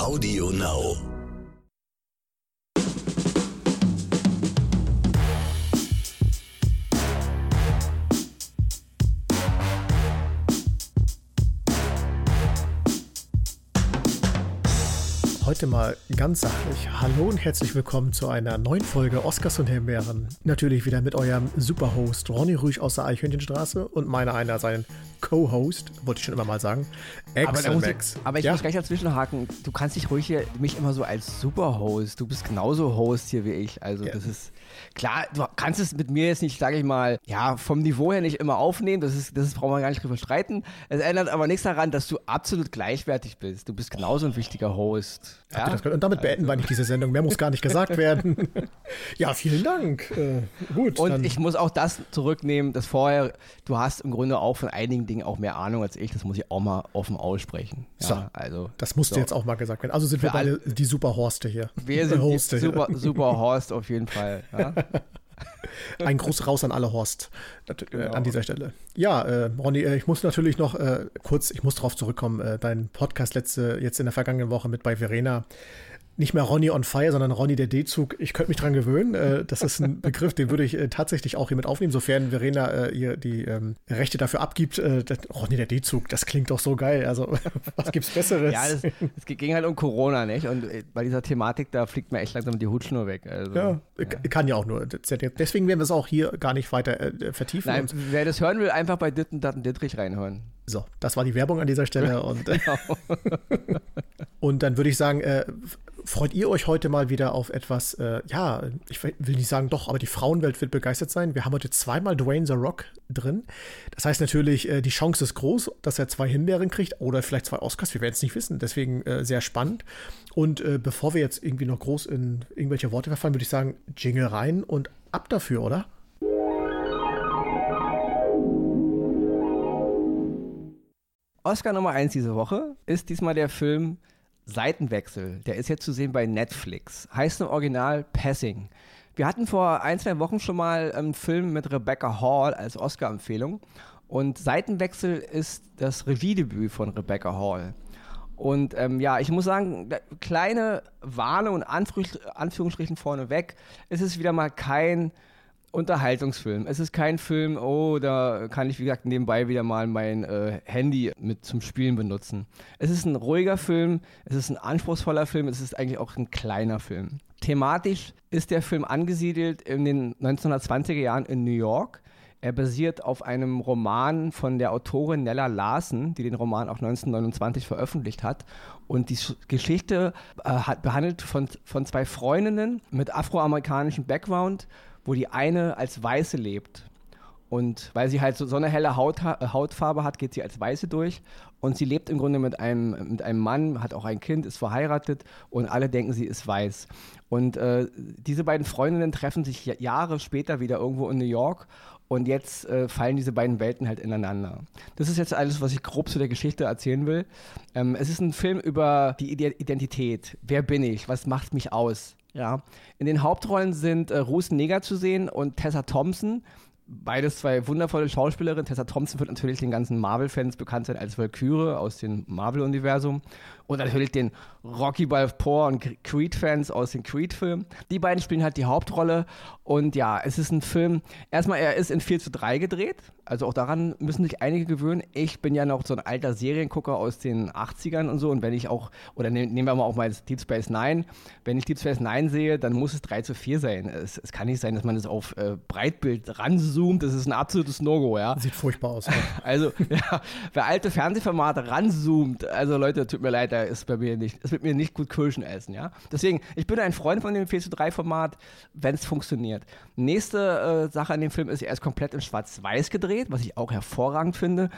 Audio Now. Heute mal ganz sachlich. Hallo und herzlich willkommen zu einer neuen Folge Oscars und Himbeeren. Natürlich wieder mit eurem Superhost Ronny Rüsch aus der Eichhörnchenstraße und meiner einer seinen Co-Host, wollte ich schon immer mal sagen, Aber, da muss ich, Max. aber ich ja? muss gleich dazwischen haken. Du kannst dich ruhig hier mich immer so als Superhost. Du bist genauso Host hier wie ich. Also Ja. das ist klar. Du kannst es mit mir jetzt nicht, sage ich mal, ja vom Niveau her nicht immer aufnehmen. Das ist, das ist, brauchen wir gar nicht drüber streiten. Es ändert aber nichts daran, dass du absolut gleichwertig bist. Du bist genauso ein wichtiger Host. Gehört? Und damit beenden wir nicht diese Sendung. Mehr muss gar nicht gesagt werden. ja, vielen Dank. Äh, gut. Und dann- ich muss auch das zurücknehmen, dass vorher, du hast im Grunde auch von einigen Dingen auch mehr Ahnung als ich. Das muss ich auch mal offen aussprechen. Ja, So, also das musste so. jetzt auch mal gesagt werden. Also sind wir alle- beide die Superhorste hier. Wir sind die Hoste. super, super Horst auf jeden Fall. Ja? Ein Gruß raus an alle Horst äh, Genau. an dieser Stelle. Ja, äh, Ronny, äh, ich muss natürlich noch äh, kurz, ich muss drauf zurückkommen, äh, dein Podcast letzte, jetzt in der vergangenen Woche mit bei Verena. Nicht mehr Ronny on Fire, sondern Ronny der D-Zug. Ich könnte mich dran gewöhnen. Äh, das ist ein Begriff, den würde ich äh, tatsächlich auch hier mit aufnehmen, sofern Verena äh, ihr die ähm, Rechte dafür abgibt. Äh, das, Ronny der D-Zug, das klingt doch so geil. Also, was gibt's Besseres? Ja, es ging halt um Corona, nicht? Und äh, bei dieser Thematik, da fliegt mir echt langsam die Hutschnur weg. Also, ja, k- kann ja auch nur. Deswegen werden wir es auch hier gar nicht weiter äh, vertiefen. Nein, wer das hören will, einfach bei Ditten, Datten, Dittrich reinhören. So, das war die Werbung an dieser Stelle. Und, Genau. und dann würde ich sagen, äh, freut ihr euch heute mal wieder auf etwas, äh, ja, ich will nicht sagen doch, aber die Frauenwelt wird begeistert sein. Wir haben heute zweimal Dwayne The Rock drin. Das heißt natürlich, äh, die Chance ist groß, dass er zwei Himbeeren kriegt oder vielleicht zwei Oscars. Wir werden es nicht wissen. Deswegen äh, sehr spannend. Und äh, bevor wir jetzt irgendwie noch groß in irgendwelche Worte verfallen, würde ich sagen, Jingle rein und ab dafür, oder? Oscar Nummer 1 diese Woche ist diesmal der Film Seitenwechsel. Der ist jetzt zu sehen bei Netflix. Heißt im Original Passing. Wir hatten vor ein, zwei Wochen schon mal einen Film mit Rebecca Hall als Oscar-Empfehlung. Und Seitenwechsel ist das Regiedebüt von Rebecca Hall. Und ähm, ja, ich muss sagen, kleine Warnung und Anführungs- Anführungsstrichen vorneweg, es ist wieder mal kein Unterhaltungsfilm. Es ist kein Film, oh, da kann ich, wie gesagt, nebenbei wieder mal mein äh, Handy mit zum Spielen benutzen. Es ist ein ruhiger Film, es ist ein anspruchsvoller Film, es ist eigentlich auch ein kleiner Film. Thematisch ist der Film angesiedelt in den 1920er Jahren in New York. Er basiert auf einem Roman von der Autorin Nella Larsen, die den Roman auch 1929 veröffentlicht hat. Und die Sch- Geschichte äh, hat behandelt von, von zwei Freundinnen mit afroamerikanischem Background, wo die eine als Weiße lebt. Und weil sie halt so, so eine helle Haut, äh, Hautfarbe hat, geht sie als Weiße durch. Und sie lebt im Grunde mit einem, mit einem Mann, hat auch ein Kind, ist verheiratet und alle denken, sie ist weiß. Und äh, diese beiden Freundinnen treffen sich ja- Jahre später wieder irgendwo in New York. Und jetzt äh, fallen diese beiden Welten halt ineinander. Das ist jetzt alles, was ich grob zu der Geschichte erzählen will. Ähm, es ist ein Film über die Ide Identität. Wer bin ich? Was macht mich aus? Ja. In den Hauptrollen sind äh, Ruth Neger zu sehen und Tessa Thompson. Beides zwei wundervolle Schauspielerinnen. Tessa Thompson wird natürlich den ganzen Marvel-Fans bekannt sein als Valkyrie aus dem Marvel-Universum. Und natürlich den Rocky Balboa und Creed-Fans aus den Creed-Filmen. Die beiden spielen halt die Hauptrolle. Und ja, es ist ein Film. Erstmal, er ist in 4 zu 3 gedreht. Also auch daran müssen sich einige gewöhnen. Ich bin ja noch so ein alter Seriengucker aus den 80ern und so. Und wenn ich auch, oder ne, nehmen wir mal auch mal Deep Space Nine. Wenn ich Deep Space Nine sehe, dann muss es 3 zu 4 sein. Es, es kann nicht sein, dass man das auf äh, Breitbild ranzoomt. Das ist ein absolutes No-Go, ja. Sieht furchtbar aus. Also, ja, wer alte Fernsehformate ranzoomt, also Leute, tut mir leid, da ist bei mir nicht, es wird mir nicht gut Kirschen essen, ja. Deswegen, ich bin ein Freund von dem 4 zu 3 Format, wenn es funktioniert. Nächste äh, Sache an dem Film ist, er ist komplett in Schwarz-Weiß gedreht, was ich auch hervorragend finde.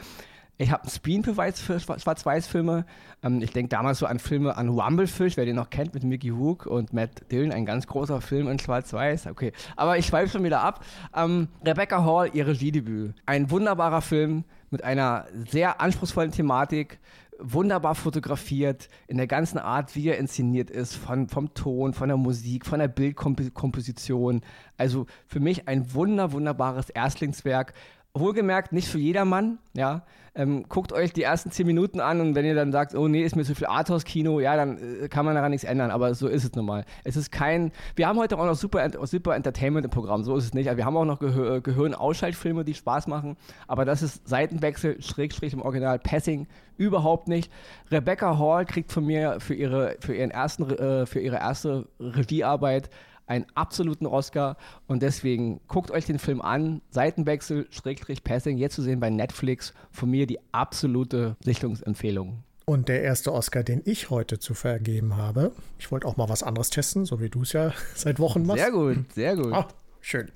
Ich habe einen Screenbeweis für Schwa- Schwarz-Weiß-Filme. Ähm, ich denke damals so an Filme an Rumblefish, wer den noch kennt, mit Mickey Rook und Matt Dillon, ein ganz großer Film in Schwarz-Weiß. Okay, aber ich schweife schon wieder ab. Ähm, Rebecca Hall, ihr Regiedebüt. Ein wunderbarer Film mit einer sehr anspruchsvollen Thematik, wunderbar fotografiert, in der ganzen Art, wie er inszeniert ist, von, vom Ton, von der Musik, von der Bildkomposition. Also für mich ein wunder, wunderbares Erstlingswerk Wohlgemerkt, nicht für jedermann, ja. Ähm, guckt euch die ersten zehn Minuten an und wenn ihr dann sagt, oh nee, ist mir zu viel Arthouse-Kino, ja, dann äh, kann man daran nichts ändern, aber so ist es nun mal. Es ist kein, wir haben heute auch noch super, super Entertainment im Programm, so ist es nicht. Also wir haben auch noch Gehör, Gehirnausschaltfilme, die Spaß machen, aber das ist Seitenwechsel, Schrägstrich im Original, Passing, überhaupt nicht. Rebecca Hall kriegt von mir für ihre, für ihren ersten, äh, für ihre erste Regiearbeit einen absoluten Oscar und deswegen guckt euch den Film an. Seitenwechsel, Schrägstrich Passing, jetzt zu sehen bei Netflix. Von mir die absolute Sichtungsempfehlung. Und der erste Oscar, den ich heute zu vergeben habe, ich wollte auch mal was anderes testen, so wie du es ja seit Wochen machst. Sehr gut, sehr gut. Ah, schön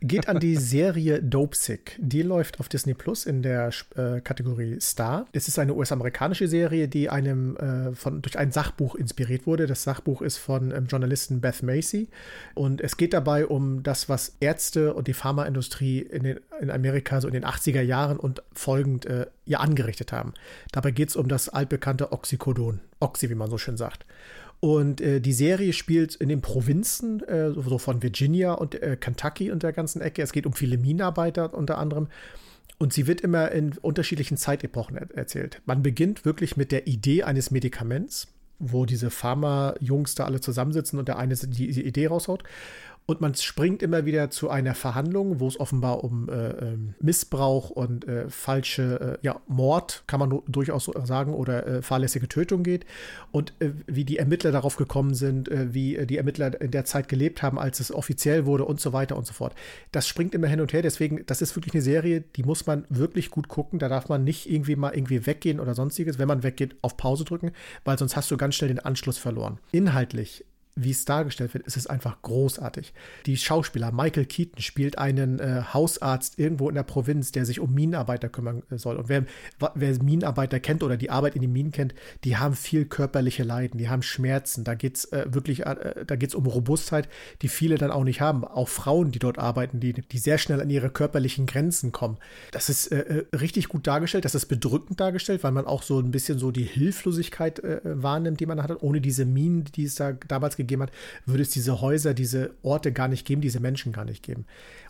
geht an die Serie Dope Sick. Die läuft auf Disney Plus in der äh, Kategorie Star. Es ist eine US-amerikanische Serie, die einem äh, von, durch ein Sachbuch inspiriert wurde. Das Sachbuch ist von ähm, Journalistin Beth Macy. Und es geht dabei um das, was Ärzte und die Pharmaindustrie in, den, in Amerika so in den 80er Jahren und folgend äh, ihr angerichtet haben. Dabei geht es um das altbekannte Oxycodon. Oxy, wie man so schön sagt. Und äh, die Serie spielt in den Provinzen, äh, so von Virginia und äh, Kentucky und der ganzen Ecke. Es geht um viele Minenarbeiter unter anderem. Und sie wird immer in unterschiedlichen Zeitepochen er erzählt. Man beginnt wirklich mit der Idee eines Medikaments, wo diese Pharma-Jungs da alle zusammensitzen und der eine die, die Idee raushaut. Und man springt immer wieder zu einer Verhandlung, wo es offenbar um äh, ähm, Missbrauch und äh, falsche, äh, ja, Mord, kann man durchaus so sagen, oder äh, fahrlässige Tötung geht. Und äh, wie die Ermittler darauf gekommen sind, äh, wie die Ermittler in der Zeit gelebt haben, als es offiziell wurde und so weiter und so fort. Das springt immer hin und her. Deswegen, das ist wirklich eine Serie, die muss man wirklich gut gucken. Da darf man nicht irgendwie mal irgendwie weggehen oder sonstiges. Wenn man weggeht, auf Pause drücken, weil sonst hast du ganz schnell den Anschluss verloren. Inhaltlich wie es dargestellt wird, ist es einfach großartig. Die Schauspieler, Michael Keaton spielt einen äh, Hausarzt irgendwo in der Provinz, der sich um Minenarbeiter kümmern äh, soll. Und wer, wer Minenarbeiter kennt oder die Arbeit in den Minen kennt, die haben viel körperliche Leiden, die haben Schmerzen. Da geht es äh, wirklich, äh, da geht um Robustheit, die viele dann auch nicht haben. Auch Frauen, die dort arbeiten, die, die sehr schnell an ihre körperlichen Grenzen kommen. Das ist äh, äh, richtig gut dargestellt, das ist bedrückend dargestellt, weil man auch so ein bisschen so die Hilflosigkeit wahrnimmt, die man hat, ohne diese Minen, die es da damals gegeben hat, würde es diese Häuser, diese Orte gar nicht geben, diese Menschen gar nicht geben.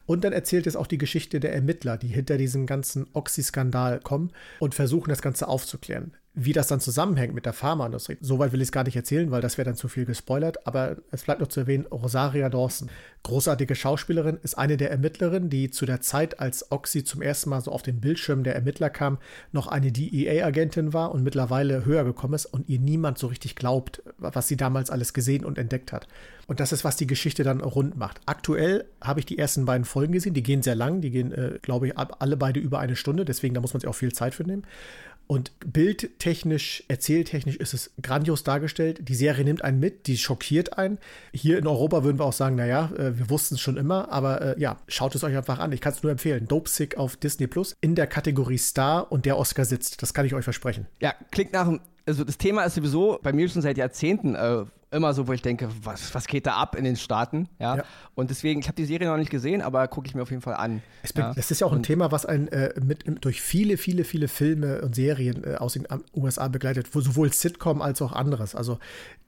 Und dann erzählt es auch die Geschichte der Ermittler, die hinter diesem ganzen Oxy-Skandal kommen und versuchen, das Ganze aufzuklären. Wie das dann zusammenhängt mit der Pharmaindustrie, soweit will ich es gar nicht erzählen, weil das wäre dann zu viel gespoilert. Aber es bleibt noch zu erwähnen, Rosaria Dawson, großartige Schauspielerin, ist eine der Ermittlerinnen, die zu der Zeit, als Oxy zum ersten Mal so auf den Bildschirm der Ermittler kam, noch eine DEA-Agentin war und mittlerweile höher gekommen ist und ihr niemand so richtig glaubt, was sie damals alles gesehen und entdeckt hat. Und das ist, was die Geschichte dann rund macht. Aktuell habe ich die ersten beiden Folgen gesehen, die gehen sehr lang, die gehen, äh, glaube ich, alle beide über eine Stunde, deswegen da muss man sich auch viel Zeit für nehmen. Und bildtechnisch, erzähltechnisch ist es grandios dargestellt. Die Serie nimmt einen mit, die schockiert einen. Hier in Europa würden wir auch sagen, naja, äh, wir wussten es schon immer, aber äh, ja, schaut es euch einfach an. Ich kann es nur empfehlen. Dope Sick auf Disney Plus in der Kategorie Star und der Oscar sitzt. Das kann ich euch versprechen. Ja, klingt nach also das Thema ist sowieso bei mir schon seit Jahrzehnten äh, immer so, wo ich denke, was, was geht da ab in den Staaten? Ja. ja. Und deswegen, ich habe die Serie noch nicht gesehen, aber gucke ich mir auf jeden Fall an. Es ja. Das ist ja auch ein Thema, was einen äh, mit, durch viele, viele, viele Filme und Serien äh, aus den USA begleitet, wo sowohl Sitcom als auch anderes. Also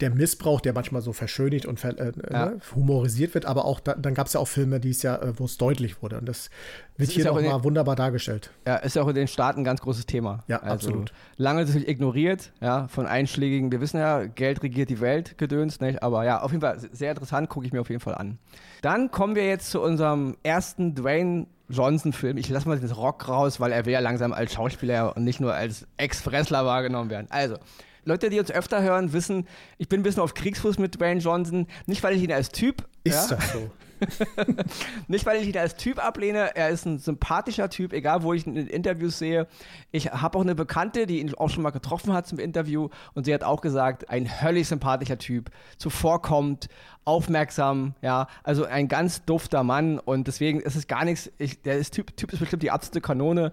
der Missbrauch, der manchmal so verschönigt und ver, äh, ja. ne, humorisiert wird, aber auch da, dann gab es ja auch Filme, die es ja, äh, wo es deutlich wurde. Und das wird das hier nochmal wunderbar dargestellt. Ja, ist ja auch in den Staaten ein ganz großes Thema. Ja, also absolut. Lange ignoriert, ja, von einschlägigen, wir wissen ja, Geld regiert die Welt, Gedöns, nicht? aber ja, auf jeden Fall sehr interessant, gucke ich mir auf jeden Fall an. Dann kommen wir jetzt zu unserem ersten Dwayne Johnson-Film. Ich lasse mal den Rock raus, weil er will ja langsam als Schauspieler und nicht nur als Ex-Fressler wahrgenommen werden. Also, Leute, die uns öfter hören, wissen, ich bin ein bisschen auf Kriegsfuß mit Dwayne Johnson. Nicht, weil ich ihn als Typ. Ist ja, das so? Nicht, weil ich ihn als Typ ablehne. Er ist ein sympathischer Typ, egal wo ich ihn in Interviews sehe. Ich habe auch eine Bekannte, die ihn auch schon mal getroffen hat zum Interview. Und sie hat auch gesagt, ein höllisch sympathischer Typ. Zuvorkommt, aufmerksam, ja. Also ein ganz dufter Mann. Und deswegen ist es gar nichts. Ich, der ist typ, typ ist bestimmt die absolute Kanone.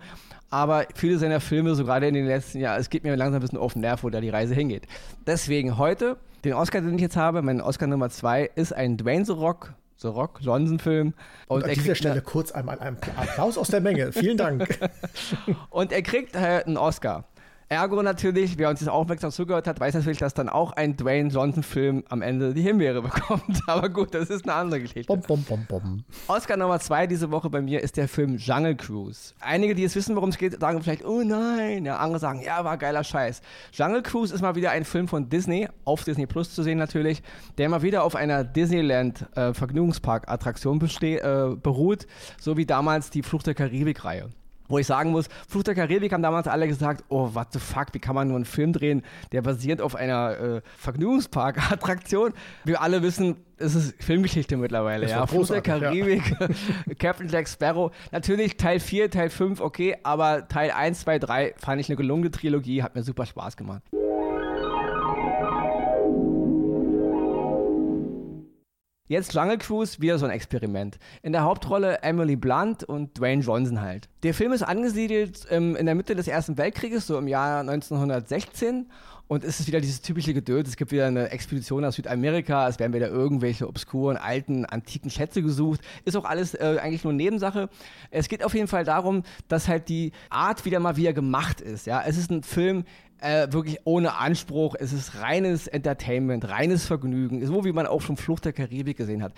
Aber viele seiner Filme, so gerade in den letzten Jahren, es geht mir langsam ein bisschen auf den Nerv, wo da die Reise hingeht. Deswegen heute, den Oscar, den ich jetzt habe, mein Oscar Nummer zwei, ist ein Dwayne The Rock The Rock, Johnson-Film. Und, und an dieser Stelle kurz einmal einen Applaus aus der Menge. Vielen Dank. und er kriegt äh, einen Oscar. Ergo natürlich, wer uns jetzt aufmerksam zugehört hat, weiß natürlich, dass dann auch ein Dwayne Johnson-Film am Ende die Himbeere bekommt. Aber gut, das ist eine andere Geschichte. Bom, bom, bom, bom. Oscar Nummer zwei diese Woche bei mir ist der Film Jungle Cruise. Einige, die jetzt wissen, worum es geht, sagen vielleicht, oh nein. Ja, andere sagen, ja, war geiler Scheiß. Jungle Cruise ist mal wieder ein Film von Disney, auf Disney Plus zu sehen natürlich, der mal wieder auf einer Disneyland äh, Vergnügungspark-Attraktion äh, beruht, so wie damals die Flucht der Karibik-Reihe. Wo ich sagen muss, Fluch der Karibik haben damals alle gesagt, oh, what the fuck, wie kann man nur einen Film drehen, der basiert auf einer äh, Vergnügungspark-Attraktion. Wir alle wissen, es ist Filmgeschichte mittlerweile, das ja. Fluch der Karibik, ja. Captain Jack Sparrow. Natürlich Teil 4, Teil 5, okay, aber Teil 1, 2, 3 fand ich eine gelungene Trilogie, hat mir super Spaß gemacht. Jetzt Jungle Cruise, wieder so ein Experiment. In der Hauptrolle Emily Blunt und Dwayne Johnson halt. Der Film ist angesiedelt ähm, in der Mitte des Ersten Weltkrieges, so im Jahr 1916. Und es ist wieder dieses typische Geduld. Es gibt wieder eine Expedition aus Südamerika. Es werden wieder irgendwelche obskuren, alten, antiken Schätze gesucht. Ist auch alles äh, eigentlich nur Nebensache. Es geht auf jeden Fall darum, dass halt die Art wieder mal wieder gemacht ist. Ja, es ist ein Film, äh, wirklich ohne Anspruch. Es ist reines Entertainment, reines Vergnügen, so wie man auch schon Flucht der Karibik gesehen hat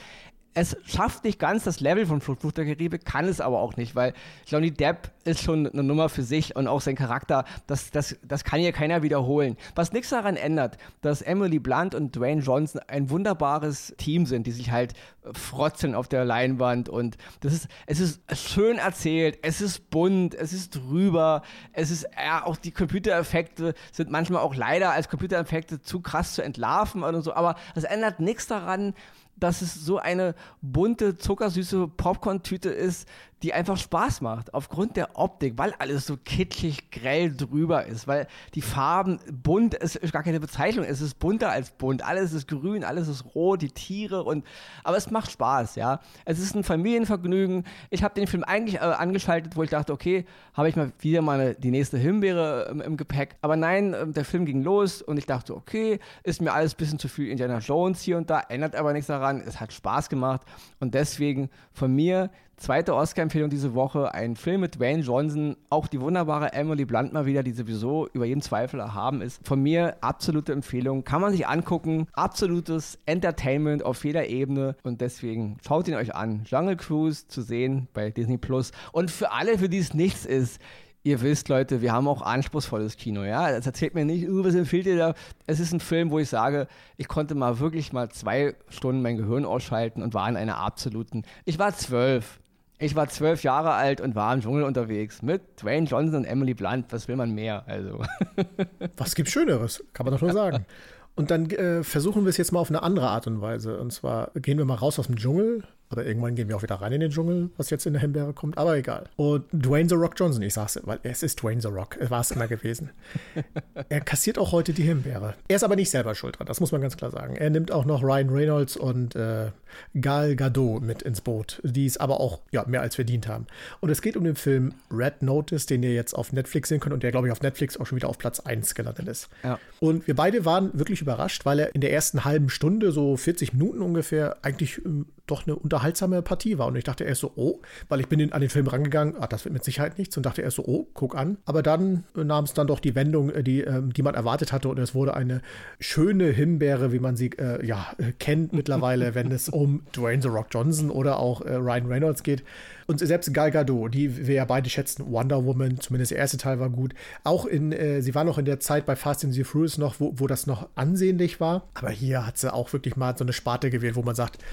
es schafft nicht ganz das Level von Flucht der Karibik, kann es aber auch nicht, weil Johnny Depp ist schon eine Nummer für sich und auch sein Charakter, das, das, das kann hier keiner wiederholen. Was nichts daran ändert, dass Emily Blunt und Dwayne Johnson ein wunderbares Team sind, die sich halt frotzeln auf der Leinwand und das ist, es ist schön erzählt, es ist bunt, es ist drüber, es ist, ja, auch die Computereffekte sind manchmal auch leider als Computereffekte zu krass zu entlarven und so, aber das ändert nichts daran, dass es so eine bunte, zuckersüße Popcorn-Tüte ist, die einfach Spaß macht. Aufgrund der Optik, weil alles so kitschig, grell drüber ist, weil die Farben bunt, ist gar keine Bezeichnung, es ist bunter als bunt. Alles ist grün, alles ist rot, die Tiere und, aber es macht Spaß, ja. Es ist ein Familienvergnügen. Ich habe den Film eigentlich äh, angeschaltet, wo ich dachte, okay, habe ich mal wieder mal die nächste Himbeere im, im Gepäck. Aber nein, äh, der Film ging los und ich dachte, okay, ist mir alles ein bisschen zu viel Indiana Jones hier und da, ändert aber nichts daran. Es hat Spaß gemacht und deswegen von mir Zweite Oscar-Empfehlung diese Woche, ein Film mit Dwayne Johnson, auch die wunderbare Emily Blunt mal wieder, die sowieso über jeden Zweifel erhaben ist. Von mir absolute Empfehlung, kann man sich angucken, absolutes Entertainment auf jeder Ebene und deswegen schaut ihn euch an. Jungle Cruise zu sehen bei Disney Plus und für alle, für die es nichts ist, ihr wisst, Leute, wir haben auch anspruchsvolles Kino, ja. Das erzählt mir nicht, was empfiehlt ihr da? Es ist ein Film, wo ich sage, ich konnte mal wirklich mal zwei Stunden mein Gehirn ausschalten und war in einer absoluten. Ich war zwölf. Ich war zwölf Jahre alt und war im Dschungel unterwegs mit Dwayne Johnson und Emily Blunt. Was will man mehr? Also. Was gibt Schöneres? Kann man doch nur sagen. Und dann äh, versuchen wir es jetzt mal auf eine andere Art und Weise. Und zwar gehen wir mal raus aus dem Dschungel, oder irgendwann gehen wir auch wieder rein in den Dschungel, was jetzt in der Himbeere kommt, aber egal. Und Dwayne The Rock Johnson, ich sag's, weil es ist Dwayne The Rock, war es immer gewesen. er kassiert auch heute die Himbeere. Er ist aber nicht selber schuld dran, das muss man ganz klar sagen. Er nimmt auch noch Ryan Reynolds und äh, Gal Gadot mit ins Boot, die es aber auch ja, mehr als verdient haben. Und es geht um den Film Red Notice, den ihr jetzt auf Netflix sehen könnt und der, glaube ich, auf Netflix auch schon wieder auf Platz 1 gelandet ist. Ja. Und wir beide waren wirklich überrascht, weil er in der ersten halben Stunde, so 40 Minuten ungefähr, eigentlich ähm, doch eine unterhaltsame Partie war. Und ich dachte erst so, oh, weil ich bin in, an den Film rangegangen, ach, das wird mit Sicherheit nichts. Und dachte erst so, oh, guck an. Aber dann äh, nahm es dann doch die Wendung, äh, die, äh, die man erwartet hatte. Und es wurde eine schöne Himbeere, wie man sie äh, ja, kennt mittlerweile, wenn es um Dwayne The Rock Johnson oder auch Ryan Reynolds geht. Und selbst Gal Gadot, die wir ja beide schätzen, Wonder Woman, zumindest der erste Teil war gut. Auch in, äh, sie war noch in der Zeit bei Fast and the Furious noch, wo, wo das noch ansehnlich war. Aber hier hat sie auch wirklich mal so eine Sparte gewählt, wo man sagt, Ah,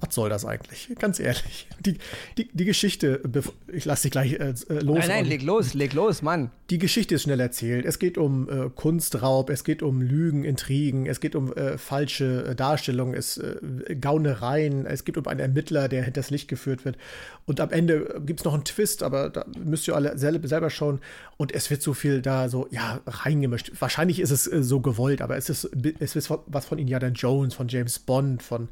was soll das eigentlich? Ganz ehrlich. Die, die, die Geschichte, ich lasse dich gleich äh, äh, los. Nein, nein, leg los, leg los, Mann. Die Geschichte ist schnell erzählt. Es geht um äh, Kunstraub, es geht um Lügen, Intrigen, es geht um äh, falsche äh, Darstellungen, es äh, Gaunereien, es geht um einen Ermittler, der hinters Licht geführt wird. Und am Ende gibt es noch einen Twist, aber da müsst ihr alle selber, selber schauen. Und es wird so viel da so, ja, reingemischt. Wahrscheinlich ist es so gewollt, aber es ist, es ist was von Indiana Jones, von James Bond, von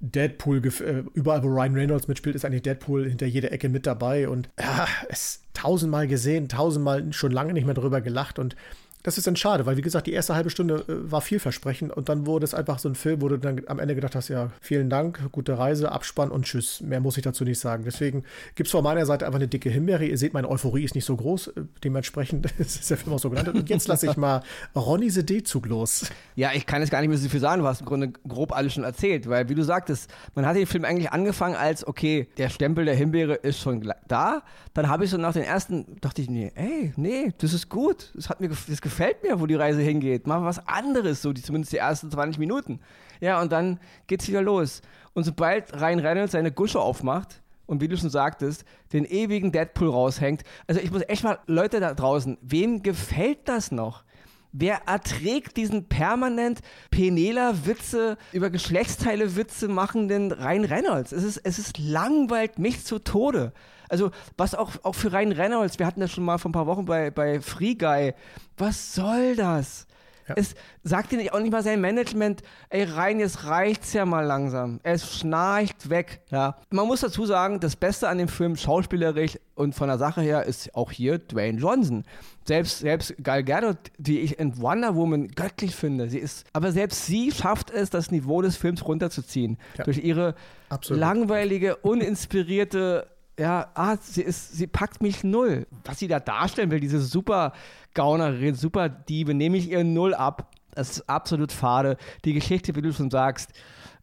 Deadpool, äh, überall wo Ryan Reynolds mitspielt, ist eigentlich Deadpool hinter jeder Ecke mit dabei. Und ja, es tausendmal gesehen, tausendmal schon lange nicht mehr drüber gelacht. Und das ist dann schade, weil wie gesagt, die erste halbe Stunde äh, war vielversprechend und dann wurde es einfach so ein Film, wo du dann am Ende gedacht hast, ja, vielen Dank, gute Reise, Abspann und tschüss. Mehr muss ich dazu nicht sagen. Deswegen gibt es von meiner Seite einfach eine dicke Himbeere. Ihr seht, meine Euphorie ist nicht so groß, äh, dementsprechend ist der Film auch so genannt. Und jetzt lasse ich mal Ronny D-Zug los. Ja, ich kann jetzt gar nicht mehr so viel sagen, du hast im Grunde grob alles schon erzählt, weil wie du sagtest, man hat den Film eigentlich angefangen als, okay, der Stempel der Himbeere ist schon da. Dann habe ich so nach den ersten, dachte ich, nee, ey, nee, das ist gut. Das, hat mir, das gefällt mir, wo die Reise hingeht. Mach was anderes, so die, zumindest die ersten 20 Minuten. Ja, und dann geht's wieder los. Und sobald Ryan Reynolds seine Gusche aufmacht, und wie du schon sagtest, den ewigen Deadpool raushängt. Also ich muss echt mal, Leute da draußen, wem gefällt das noch? Wer erträgt diesen permanent Penela-Witze über Geschlechtsteile-Witze machenden Ryan Reynolds? Es ist, es ist langweilt mich zu Tode. Also, was auch, auch für Ryan Reynolds, wir hatten das schon mal vor ein paar Wochen bei, bei Free Guy. Was soll das? Ja. Es sagt dir auch nicht mal sein Management, ey Rein, jetzt reicht's ja mal langsam. Es schnarcht weg. Ja. Man muss dazu sagen, das Beste an dem Film, schauspielerisch und von der Sache her, ist auch hier Dwayne Johnson. Selbst, selbst Gal Gadot, die ich in Wonder Woman göttlich finde, sie ist, aber selbst sie schafft es, das Niveau des Films runterzuziehen. Ja. Durch ihre Absolut. langweilige, uninspirierte ja, ah, sie ist, sie packt mich null. Was sie da darstellen will, diese super Gaunerin, super Diebe, nehme ich ihr null ab. Das ist absolut fade. Die Geschichte, wie du schon sagst,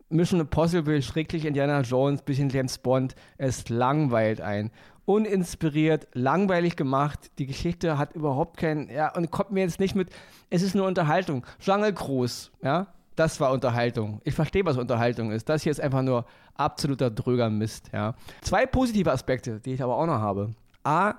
Mission Impossible, schrecklich Indiana Jones, bisschen James Bond, es langweilt ein. Uninspiriert, langweilig gemacht. Die Geschichte hat überhaupt keinen, ja, und kommt mir jetzt nicht mit, es ist nur Unterhaltung. Jungle Cruise, ja, das war Unterhaltung. Ich verstehe, was Unterhaltung ist. Das hier ist einfach nur absoluter dröger Mist. Ja. Zwei positive Aspekte, die ich aber auch noch habe. A,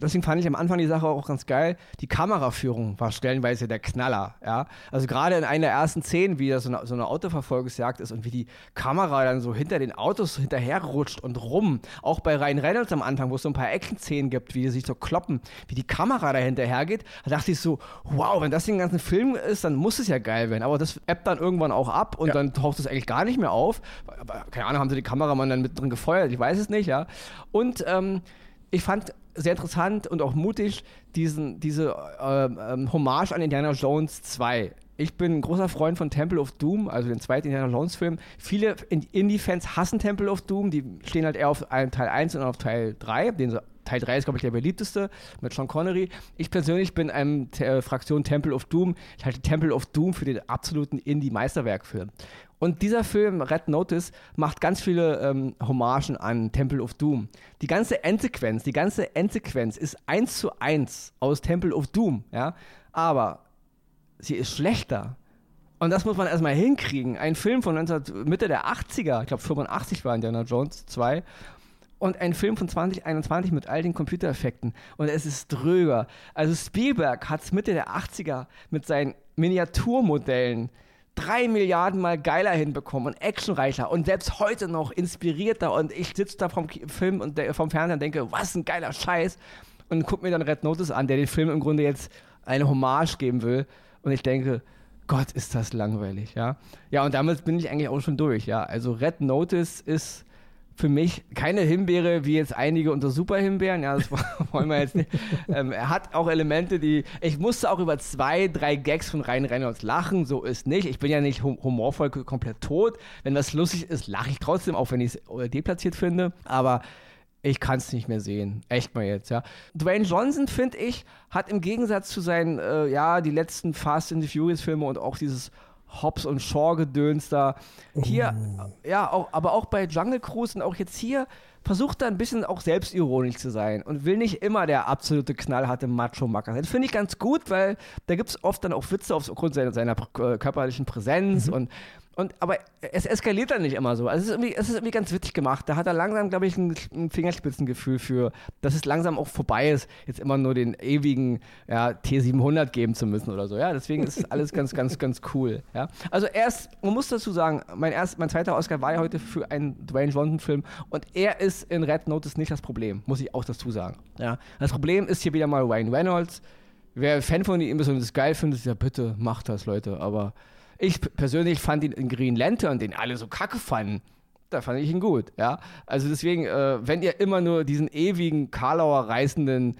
deswegen fand ich am Anfang die Sache auch ganz geil. Die Kameraführung war stellenweise der Knaller, ja. Also gerade in einer der ersten Szenen, wie das so eine, so eine Autoverfolgungsjagd ist und wie die Kamera dann so hinter den Autos hinterherrutscht und rum. Auch bei Ryan Reynolds am Anfang, wo es so ein paar Action-Szenen gibt, wie die sich so kloppen, wie die Kamera da hinterhergeht, da dachte ich so, wow, wenn das den ganzen Film ist, dann muss es ja geil werden. Aber das appt dann irgendwann auch ab und ja. dann taucht es eigentlich gar nicht mehr auf. Aber, keine Ahnung, haben sie die Kameramann dann mit drin gefeuert, ich weiß es nicht, ja. Und ähm, ich fand sehr interessant und auch mutig, diesen, diese äh, ähm, Hommage an Indiana Jones 2. Ich bin ein großer Freund von Temple of Doom, also den zweiten Indiana Jones Film. Viele Indie-Fans hassen Temple of Doom, die stehen halt eher auf Teil 1 und auf Teil 3, den Teil 3 ist, glaube ich, der beliebteste mit Sean Connery. Ich persönlich bin einem äh, Fraktion Temple of Doom. Ich halte Temple of Doom für den absoluten Indie-Meisterwerkfilm. Und dieser Film, Red Notice, macht ganz viele ähm, Hommagen an Temple of Doom. Die ganze Endsequenz, die ganze Endsequenz ist eins zu eins aus Temple of Doom, ja. Aber sie ist schlechter. Und das muss man erstmal hinkriegen. Ein Film von 19, Mitte der 80er, ich glaube 85 war Indiana Jones 2. Und ein Film von 2021 mit all den Computereffekten. Und es ist dröger. Also Spielberg hat es Mitte der 80er mit seinen Miniaturmodellen drei Milliarden Mal geiler hinbekommen und actionreicher und selbst heute noch inspirierter und ich sitze da vom Film und vom Fernseher und denke, was ein geiler Scheiß und gucke mir dann Red Notice an, der den Film im Grunde jetzt eine Hommage geben will und ich denke, Gott, ist das langweilig, ja. Ja, und damit bin ich eigentlich auch schon durch, ja. Also Red Notice ist für mich keine Himbeere wie jetzt einige unter Superhimbeeren. Ja, das wollen wir jetzt nicht. Ähm, er hat auch Elemente, die. Ich musste auch über zwei, drei Gags von Ryan Reynolds lachen. So ist nicht. Ich bin ja nicht humorvoll komplett tot. Wenn das lustig ist, lache ich trotzdem, auch wenn ich es deplatziert finde. Aber ich kann es nicht mehr sehen. Echt mal jetzt, ja. Dwayne Johnson, finde ich, hat im Gegensatz zu seinen, äh, ja, die letzten Fast and the Furious Filme und auch dieses Hobbs und Shaw-Gedöns da. Hier, oh. ja, auch, aber auch bei Jungle Cruise und auch jetzt hier versucht er ein bisschen auch selbstironisch zu sein und will nicht immer der absolute knallharte Macho-Macker sein. Das finde ich ganz gut, weil da gibt es oft dann auch Witze aufgrund seiner, seiner körperlichen Präsenz mhm. und und, aber es eskaliert dann nicht immer so. Also es ist irgendwie, es ist irgendwie ganz witzig gemacht. Da hat er langsam, glaube ich, ein, ein, Fingerspitzengefühl für, dass es langsam auch vorbei ist, jetzt immer nur den ewigen ja, T700 geben zu müssen oder so. Ja, deswegen ist alles ganz, ganz, ganz cool. Ja, also erst, man muss dazu sagen, mein, erst, mein zweiter Oscar war ja heute für einen Dwayne Johnson-Film und er ist in Red Notice nicht das Problem, muss ich auch dazu sagen. Ja, das Problem ist hier wieder mal Ryan Reynolds. Wer Fan von ihm ist und es geil findet, ja bitte macht das, Leute. Aber ich persönlich fand ihn in Green Lantern, den alle so kacke fanden, da fand ich ihn gut, ja. Also deswegen, äh, wenn ihr immer nur diesen ewigen Karlauer reißenden,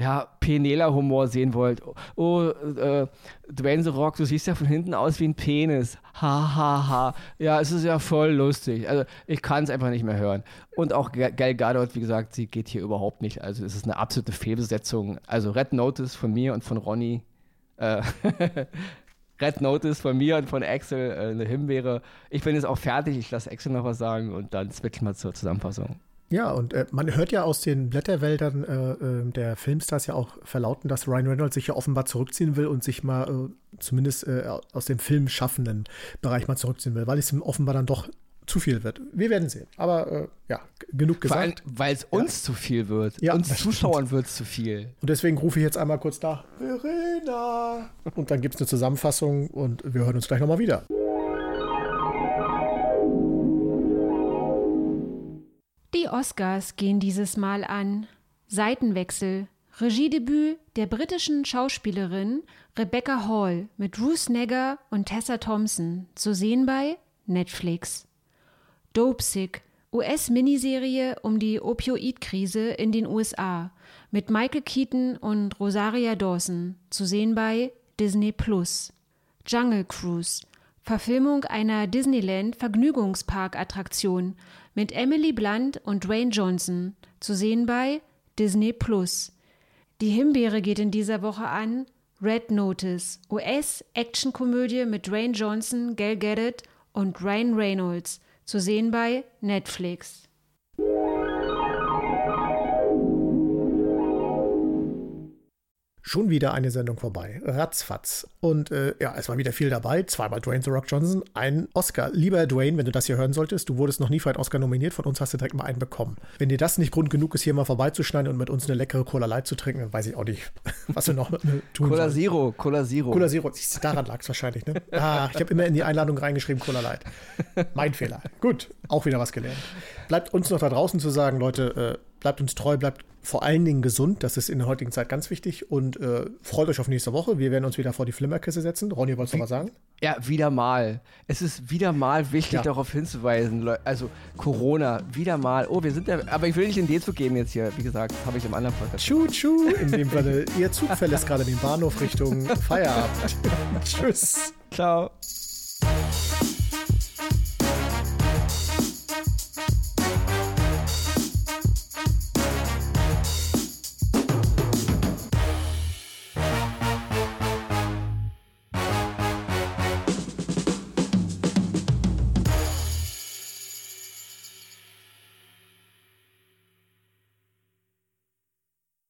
ja, Penela-Humor sehen wollt. Oh, äh, Dwayne The Rock, du siehst ja von hinten aus wie ein Penis. Ha, ha, ha. Ja, es ist ja voll lustig. Also, ich kann es einfach nicht mehr hören. Und auch Gal Gadot, wie gesagt, sie geht hier überhaupt nicht. Also, es ist eine absolute Fehlbesetzung. Also, Red Notice von mir und von Ronny. Äh, Red Notice von mir und von Axel, äh, eine Himbeere. Ich bin jetzt auch fertig. Ich lasse Axel noch was sagen und dann switchen wir zur Zusammenfassung. Ja, und äh, man hört ja aus den Blätterwäldern äh, äh, der Filmstars ja auch verlauten, dass Ryan Reynolds sich ja offenbar zurückziehen will und sich mal äh, zumindest äh, aus dem filmschaffenden Bereich mal zurückziehen will, weil es ihm offenbar dann doch zu viel wird. Wir werden sehen. Aber äh, ja, genug gesagt. Weil es uns ja. zu viel wird. Ja, uns Zuschauern wird es zu viel. Und deswegen rufe ich jetzt einmal kurz nach Verena. Und dann gibt es eine Zusammenfassung und wir hören uns gleich nochmal wieder. Die Oscars gehen dieses Mal an. Seitenwechsel. Regiedebüt der britischen Schauspielerin Rebecca Hall mit Ruth Negger und Tessa Thompson, zu sehen bei Netflix. Dopesick, US-Miniserie um die Opioidkrise in den USA mit Michael Keaton und Rosaria Dawson, zu sehen bei Disney Plus. Jungle Cruise, Verfilmung einer Disneyland-Vergnügungspark-Attraktion mit Emily Blunt und Dwayne Johnson, zu sehen bei Disney Plus. Die Himbeere geht in dieser Woche an Red Notice, US-Actionkomödie mit Dwayne Johnson, Gal Gadot und Ryan Reynolds, zu sehen bei Netflix. Schon wieder eine Sendung vorbei. Ratzfatz. Und äh, ja, es war wieder viel dabei. Zweimal Dwayne The Rock Johnson, ein Oscar. Lieber Dwayne, wenn du das hier hören solltest, du wurdest noch nie für einen Oscar nominiert. Von uns hast du direkt mal einen bekommen. Wenn dir das nicht Grund genug ist, hier mal vorbeizuschneiden und mit uns eine leckere Cola Light zu trinken, dann weiß ich auch nicht, was wir noch tun Cola sollen. Zero, Cola Zero. Cola Zero. Daran lag es wahrscheinlich, ne? Ah, ich habe immer in die Einladung reingeschrieben, Cola Light. Mein Fehler. Gut, auch wieder was gelernt. Bleibt uns noch da draußen zu sagen, Leute, äh, bleibt uns treu, bleibt vor allen Dingen gesund. Das ist in der heutigen Zeit ganz wichtig. Und äh, freut euch auf nächste Woche. Wir werden uns wieder vor die Flimmerkiste setzen. Ronny, wolltest du noch was sagen? Ja, wieder mal. Es ist wieder mal wichtig, ja. darauf hinzuweisen. Also Corona, wieder mal. Oh, wir sind ja. Aber ich will nicht in D-Zug gehen jetzt hier. Wie gesagt, habe ich im anderen Podcast. Tschu, tschu. In dem Falle, ihr Zug verlässt gerade den Bahnhof Richtung Feierabend. Tschüss. Ciao.